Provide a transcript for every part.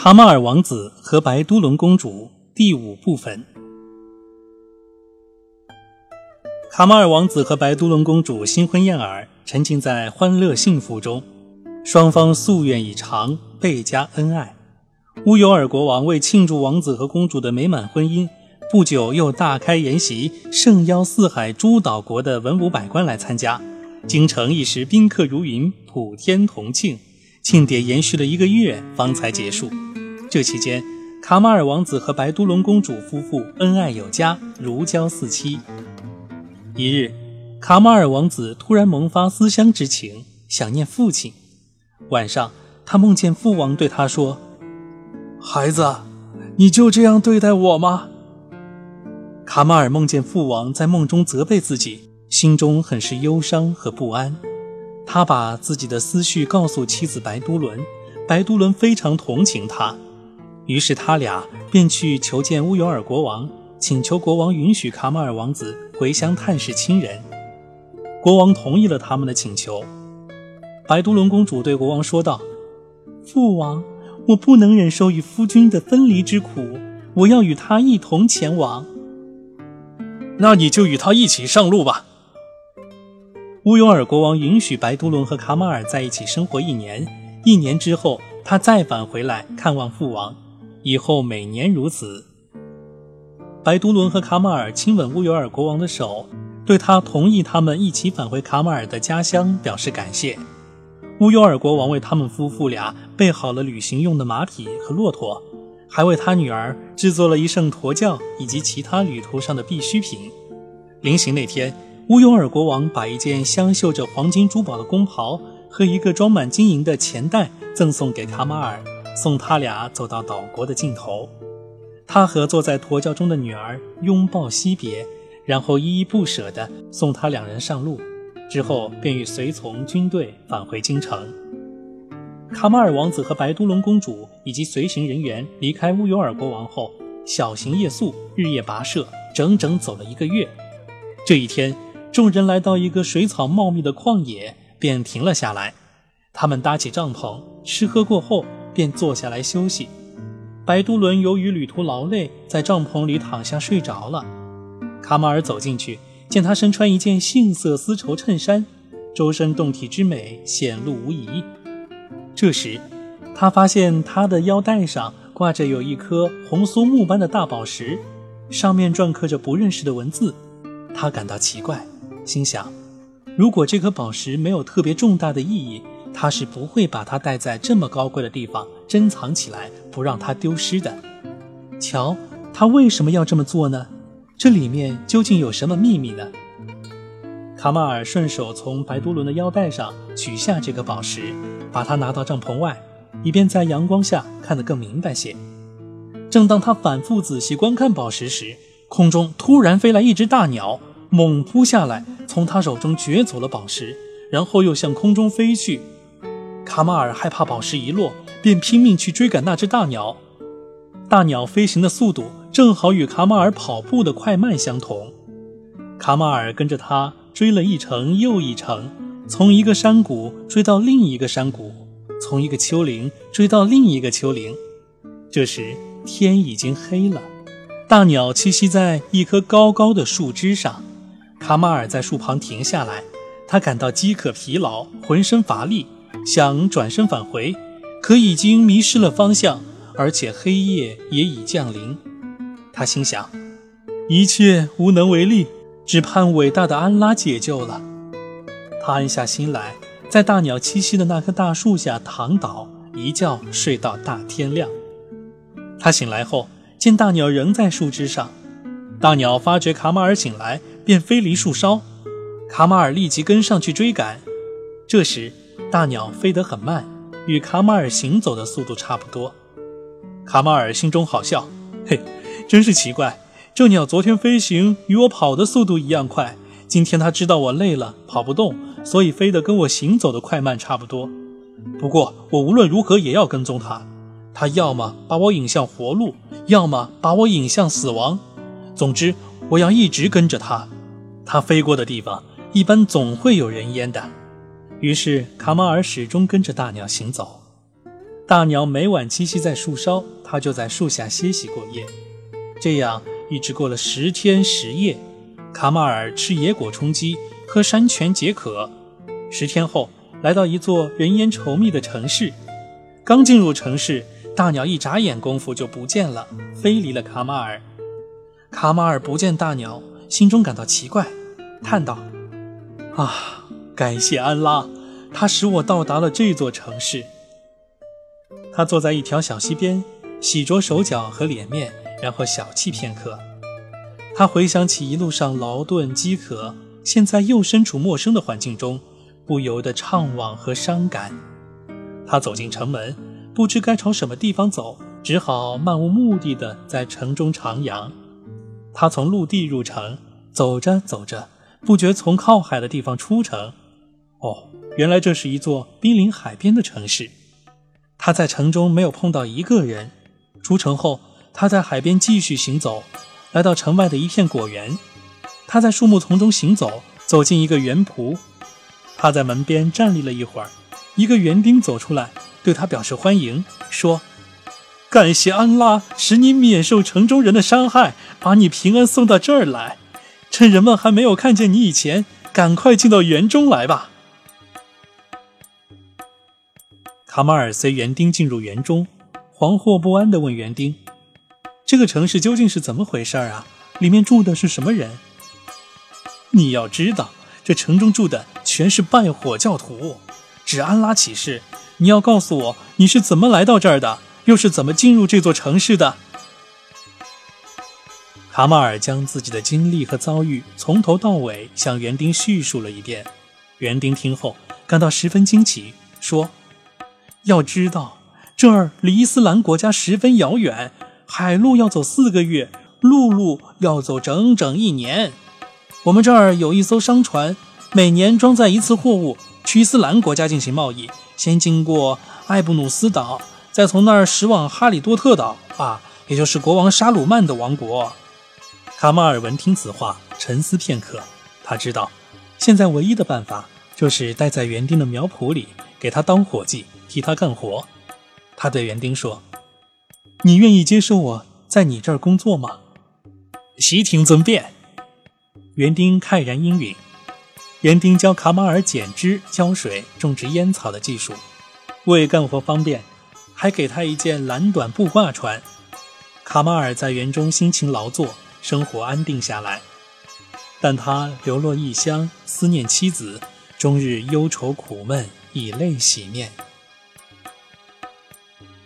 卡马尔王子和白都伦公主第五部分。卡马尔王子和白都伦公主新婚燕尔，沉浸在欢乐幸福中，双方夙愿已偿，倍加恩爱。乌尤尔国王为庆祝王子和公主的美满婚姻，不久又大开筵席，盛邀四海诸岛国的文武百官来参加，京城一时宾客如云，普天同庆。庆典延续了一个月，方才结束。这期间，卡马尔王子和白都伦公主夫妇恩爱有加，如胶似漆。一日，卡马尔王子突然萌发思乡之情，想念父亲。晚上，他梦见父王对他说：“孩子，你就这样对待我吗？”卡马尔梦见父王在梦中责备自己，心中很是忧伤和不安。他把自己的思绪告诉妻子白都伦，白都伦非常同情他，于是他俩便去求见乌尤尔国王，请求国王允许卡马尔王子回乡探视亲人。国王同意了他们的请求。白都伦公主对国王说道：“父王，我不能忍受与夫君的分离之苦，我要与他一同前往。”那你就与他一起上路吧。乌尤尔国王允许白都伦和卡马尔在一起生活一年，一年之后，他再返回来看望父王，以后每年如此。白都伦和卡马尔亲吻乌尤尔国王的手，对他同意他们一起返回卡马尔的家乡表示感谢。乌尤尔国王为他们夫妇俩备好了旅行用的马匹和骆驼，还为他女儿制作了一乘驼轿以及其他旅途上的必需品。临行那天。乌尤尔国王把一件镶绣着黄金珠宝的宫袍和一个装满金银的钱袋赠送给卡马尔，送他俩走到岛国的尽头。他和坐在驼轿中的女儿拥抱惜别，然后依依不舍地送他两人上路，之后便与随从军队返回京城。卡马尔王子和白都龙公主以及随行人员离开乌尤尔国王后，小行夜宿，日夜跋涉，整整走了一个月。这一天。众人来到一个水草茂密的旷野，便停了下来。他们搭起帐篷，吃喝过后，便坐下来休息。白都伦由于旅途劳累，在帐篷里躺下睡着了。卡马尔走进去，见他身穿一件杏色丝绸衬衫，周身胴体之美显露无遗。这时，他发现他的腰带上挂着有一颗红酥木般的大宝石，上面篆刻着不认识的文字。他感到奇怪。心想，如果这颗宝石没有特别重大的意义，他是不会把它带在这么高贵的地方珍藏起来，不让它丢失的。瞧，他为什么要这么做呢？这里面究竟有什么秘密呢？卡马尔顺手从白都伦的腰带上取下这个宝石，把它拿到帐篷外，以便在阳光下看得更明白些。正当他反复仔细观看宝石时，空中突然飞来一只大鸟，猛扑下来。从他手中掘走了宝石，然后又向空中飞去。卡马尔害怕宝石遗落，便拼命去追赶那只大鸟。大鸟飞行的速度正好与卡马尔跑步的快慢相同。卡马尔跟着他追了一程又一程，从一个山谷追到另一个山谷，从一个丘陵追到另一个丘陵。这时天已经黑了，大鸟栖息在一棵高高的树枝上。卡马尔在树旁停下来，他感到饥渴、疲劳，浑身乏力，想转身返回，可已经迷失了方向，而且黑夜也已降临。他心想，一切无能为力，只盼伟大的安拉解救了。他安下心来，在大鸟栖息的那棵大树下躺倒，一觉睡到大天亮。他醒来后，见大鸟仍在树枝上。大鸟发觉卡马尔醒来。便飞离树梢，卡马尔立即跟上去追赶。这时，大鸟飞得很慢，与卡马尔行走的速度差不多。卡马尔心中好笑，嘿，真是奇怪，这鸟昨天飞行与我跑的速度一样快，今天它知道我累了，跑不动，所以飞得跟我行走的快慢差不多。不过，我无论如何也要跟踪它，它要么把我引向活路，要么把我引向死亡。总之，我要一直跟着它。它飞过的地方，一般总会有人烟的。于是卡马尔始终跟着大鸟行走。大鸟每晚栖息在树梢，它就在树下歇息过夜。这样一直过了十天十夜。卡马尔吃野果充饥，喝山泉解渴。十天后，来到一座人烟稠密的城市。刚进入城市，大鸟一眨眼功夫就不见了，飞离了卡马尔。卡马尔不见大鸟，心中感到奇怪，叹道：“啊，感谢安拉，他使我到达了这座城市。”他坐在一条小溪边，洗着手脚和脸面，然后小憩片刻。他回想起一路上劳顿饥渴，现在又身处陌生的环境中，不由得怅惘和伤感。他走进城门，不知该朝什么地方走，只好漫无目的地在城中徜徉。他从陆地入城，走着走着，不觉从靠海的地方出城。哦，原来这是一座濒临海边的城市。他在城中没有碰到一个人。出城后，他在海边继续行走，来到城外的一片果园。他在树木丛中行走，走进一个园圃。他在门边站立了一会儿。一个园丁走出来，对他表示欢迎，说：“感谢安拉，使你免受城中人的伤害，把你平安送到这儿来。趁人们还没有看见你以前，赶快进到园中来吧。”卡马尔随园丁进入园中，惶惑不安地问园丁：“这个城市究竟是怎么回事啊？里面住的是什么人？”你要知道，这城中住的全是拜火教徒。指安拉起誓，你要告诉我你是怎么来到这儿的，又是怎么进入这座城市的。卡马尔将自己的经历和遭遇从头到尾向园丁叙述了一遍。园丁听后感到十分惊奇，说：“要知道，这儿离伊斯兰国家十分遥远，海路要走四个月，陆路要走整整一年。我们这儿有一艘商船，每年装载一次货物。”去伊斯兰国家进行贸易，先经过艾布努斯岛，再从那儿驶往哈里多特岛啊，也就是国王沙鲁曼的王国。卡马尔闻听此话，沉思片刻。他知道，现在唯一的办法就是待在园丁的苗圃里，给他当伙计，替他干活。他对园丁说：“你愿意接受我在你这儿工作吗？”悉听尊便。园丁慨然应允。园丁教卡马尔剪枝、浇水、种植烟草的技术，为干活方便，还给他一件蓝短布褂穿。卡马尔在园中辛勤劳作，生活安定下来。但他流落异乡，思念妻子，终日忧愁苦闷，以泪洗面。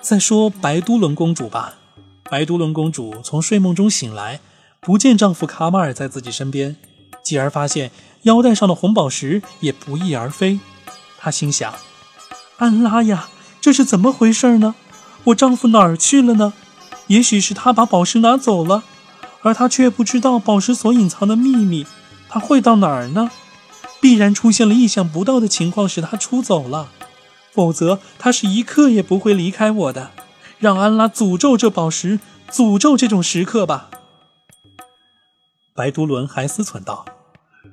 再说白都伦公主吧，白都伦公主从睡梦中醒来，不见丈夫卡马尔在自己身边，继而发现。腰带上的红宝石也不翼而飞，她心想：“安拉呀，这是怎么回事呢？我丈夫哪儿去了呢？也许是他把宝石拿走了，而他却不知道宝石所隐藏的秘密。他会到哪儿呢？必然出现了意想不到的情况，使他出走了。否则，他是一刻也不会离开我的。让安拉诅咒这宝石，诅咒这种时刻吧。”白都伦还思忖道。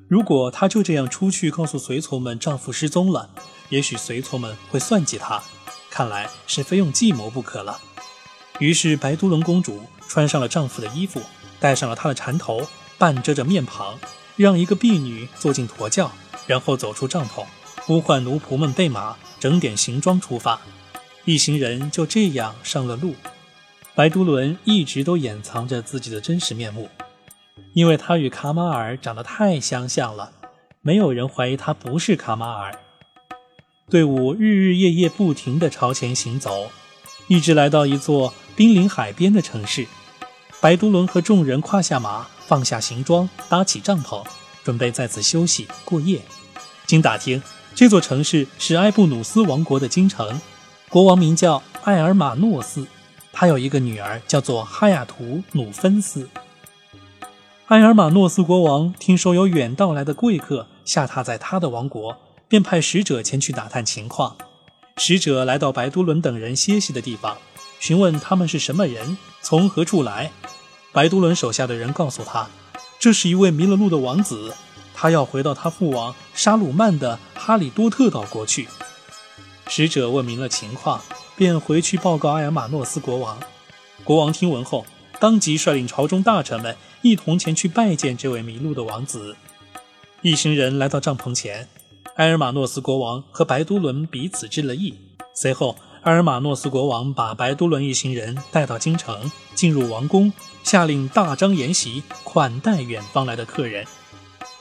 如果她就这样出去告诉随从们丈夫失踪了，也许随从们会算计她，看来是非用计谋不可了。于是白都伦公主穿上了丈夫的衣服，戴上了他的缠头，半遮着面庞，让一个婢女坐进驼轿，然后走出帐篷，呼唤奴仆们备马，整点行装出发。一行人就这样上了路。白都伦一直都掩藏着自己的真实面目。因为他与卡马尔长得太相像了，没有人怀疑他不是卡马尔。队伍日日夜夜不停地朝前行走，一直来到一座濒临海边的城市。白都伦和众人跨下马，放下行装，搭起帐篷，准备在此休息过夜。经打听，这座城市是埃布努斯王国的京城，国王名叫艾尔马诺斯，他有一个女儿叫做哈雅图努芬斯。埃尔马诺斯国王听说有远道来的贵客下榻在他的王国，便派使者前去打探情况。使者来到白都伦等人歇息的地方，询问他们是什么人，从何处来。白都伦手下的人告诉他，这是一位迷了路的王子，他要回到他父王沙鲁曼的哈里多特岛国去。使者问明了情况，便回去报告埃尔马诺斯国王。国王听闻后，当即率领朝中大臣们一同前去拜见这位迷路的王子。一行人来到帐篷前，埃尔马诺斯国王和白都伦彼此致了意。随后，埃尔马诺斯国王把白都伦一行人带到京城，进入王宫，下令大张筵席，款待远方来的客人。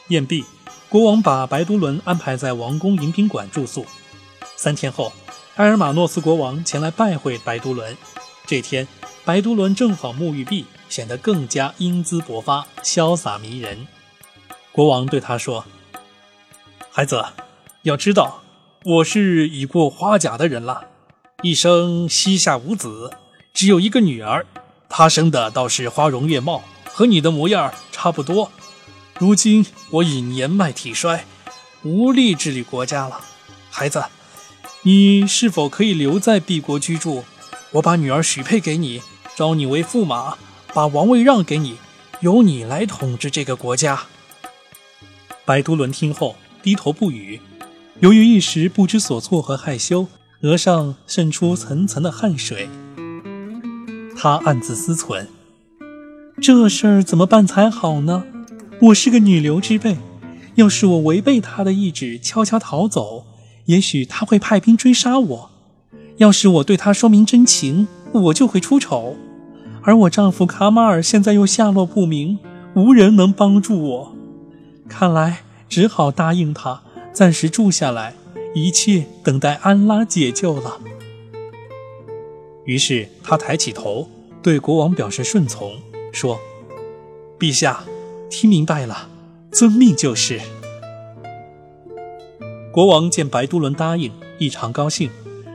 宴毕，国王把白都伦安排在王宫迎宾馆住宿。三天后，埃尔马诺斯国王前来拜会白都伦。这天，白都伦正好沐浴毕，显得更加英姿勃发、潇洒迷人。国王对他说：“孩子，要知道，我是已过花甲的人了。”一生膝下无子，只有一个女儿，她生的倒是花容月貌，和你的模样差不多。如今我已年迈体衰，无力治理国家了。孩子，你是否可以留在敝国居住？我把女儿许配给你，招你为驸马，把王位让给你，由你来统治这个国家。白都伦听后低头不语，由于一时不知所措和害羞。额上渗出层层的汗水，他暗自思忖：这事儿怎么办才好呢？我是个女流之辈，要是我违背他的意志，悄悄逃走，也许他会派兵追杀我；要是我对他说明真情，我就会出丑。而我丈夫卡马尔现在又下落不明，无人能帮助我，看来只好答应他，暂时住下来。一切等待安拉解救了。于是他抬起头，对国王表示顺从，说：“陛下，听明白了，遵命就是。”国王见白都伦答应，异常高兴，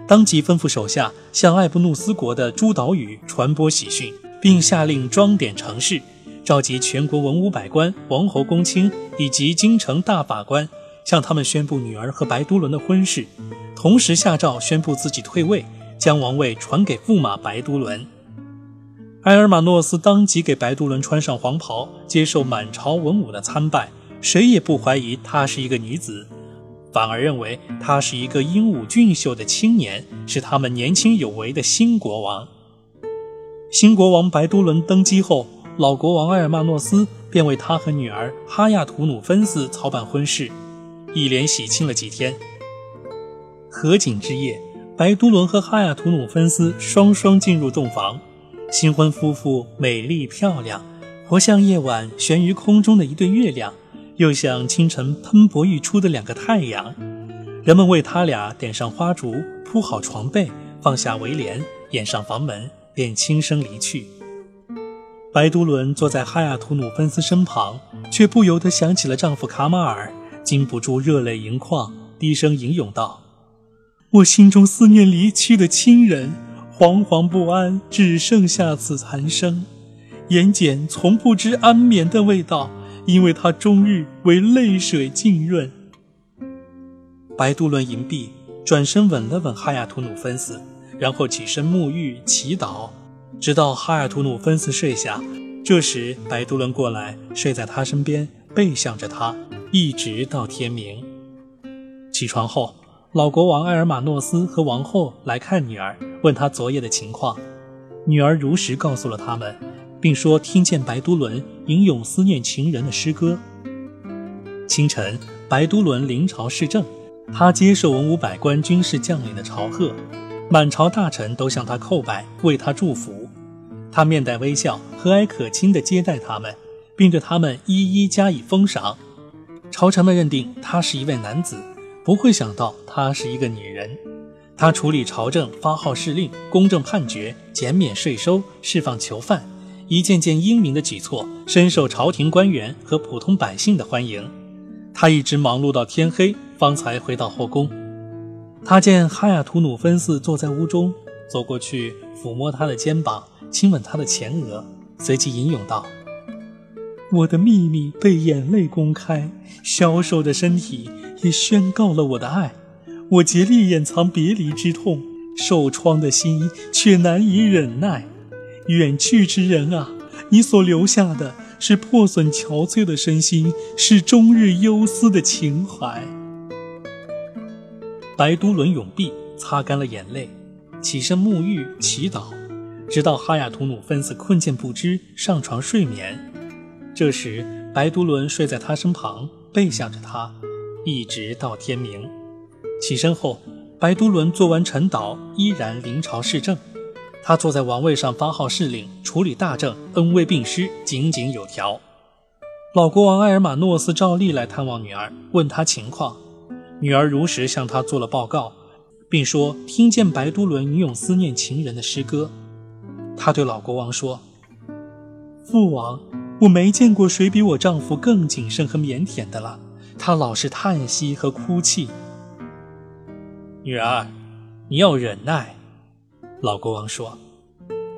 当即吩咐手下向艾布努斯国的诸岛屿传播喜讯，并下令装点城市，召集全国文武百官、王侯公卿以及京城大法官。向他们宣布女儿和白都伦的婚事，同时下诏宣布自己退位，将王位传给驸马白都伦。埃尔马诺斯当即给白都伦穿上黄袍，接受满朝文武的参拜。谁也不怀疑她是一个女子，反而认为她是一个英武俊秀的青年，是他们年轻有为的新国王。新国王白都伦登基后，老国王埃尔马诺斯便为他和女儿哈亚图努芬斯操办婚事。一连喜庆了几天。合景之夜，白都伦和哈亚图努芬斯双双进入洞房。新婚夫妇美丽漂亮，活像夜晚悬于空中的一对月亮，又像清晨喷薄欲出的两个太阳。人们为他俩点上花烛，铺好床被，放下围帘，掩上房门，便轻声离去。白都伦坐在哈亚图努芬斯身旁，却不由得想起了丈夫卡马尔。禁不住热泪盈眶，低声吟咏道：“我心中思念离去的亲人，惶惶不安，只剩下此残声。眼睑从不知安眠的味道，因为它终日为泪水浸润。”白杜伦吟毕，转身吻了吻哈亚图努芬斯，然后起身沐浴祈祷，直到哈亚图努芬斯睡下。这时，白杜伦过来，睡在他身边，背向着他。一直到天明。起床后，老国王埃尔马诺斯和王后来看女儿，问她昨夜的情况。女儿如实告诉了他们，并说听见白都伦吟咏思念情人的诗歌。清晨，白都伦临朝视政，他接受文武百官、军事将领的朝贺，满朝大臣都向他叩拜，为他祝福。他面带微笑，和蔼可亲地接待他们，并对他们一一加以封赏。朝臣们认定他是一位男子，不会想到他是一个女人。他处理朝政，发号施令，公正判决，减免税收，释放囚犯，一件件英明的举措深受朝廷官员和普通百姓的欢迎。他一直忙碌到天黑，方才回到后宫。他见哈亚图努芬斯坐在屋中，走过去抚摸他的肩膀，亲吻他的前额，随即吟咏道。我的秘密被眼泪公开，消瘦的身体也宣告了我的爱。我竭力掩藏别离之痛，受创的心却难以忍耐。远去之人啊，你所留下的是破损憔悴的身心，是终日忧思的情怀。白都伦永毕，擦干了眼泪，起身沐浴、祈祷，直到哈雅图努芬斯困倦不知，上床睡眠。这时，白都伦睡在他身旁，背向着他，一直到天明。起身后，白都伦做完晨祷，依然临朝视政。他坐在王位上发号施令，处理大政，恩威并施，井井有条。老国王埃尔马诺斯照例来探望女儿，问她情况。女儿如实向他做了报告，并说听见白都伦吟咏思念情人的诗歌。他对老国王说：“父王，我没见过谁比我丈夫更谨慎和腼腆的了。他老是叹息和哭泣。”女儿，你要忍耐。老国王说：“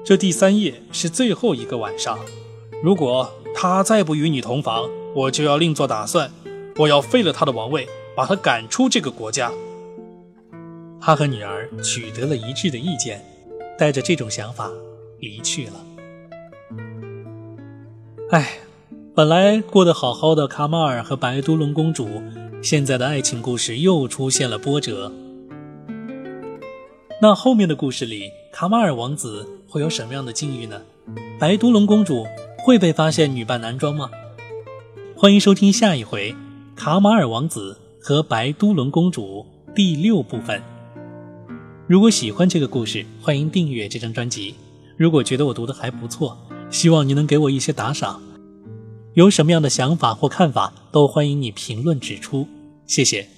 这第三夜是最后一个晚上，如果他再不与你同房，我就要另做打算。我要废了他的王位。”把他赶出这个国家。他和女儿取得了一致的意见，带着这种想法离去了。哎，本来过得好好的卡马尔和白都伦公主，现在的爱情故事又出现了波折。那后面的故事里，卡马尔王子会有什么样的境遇呢？白都伦公主会被发现女扮男装吗？欢迎收听下一回《卡马尔王子》。和白都伦公主第六部分。如果喜欢这个故事，欢迎订阅这张专辑。如果觉得我读的还不错，希望你能给我一些打赏。有什么样的想法或看法，都欢迎你评论指出。谢谢。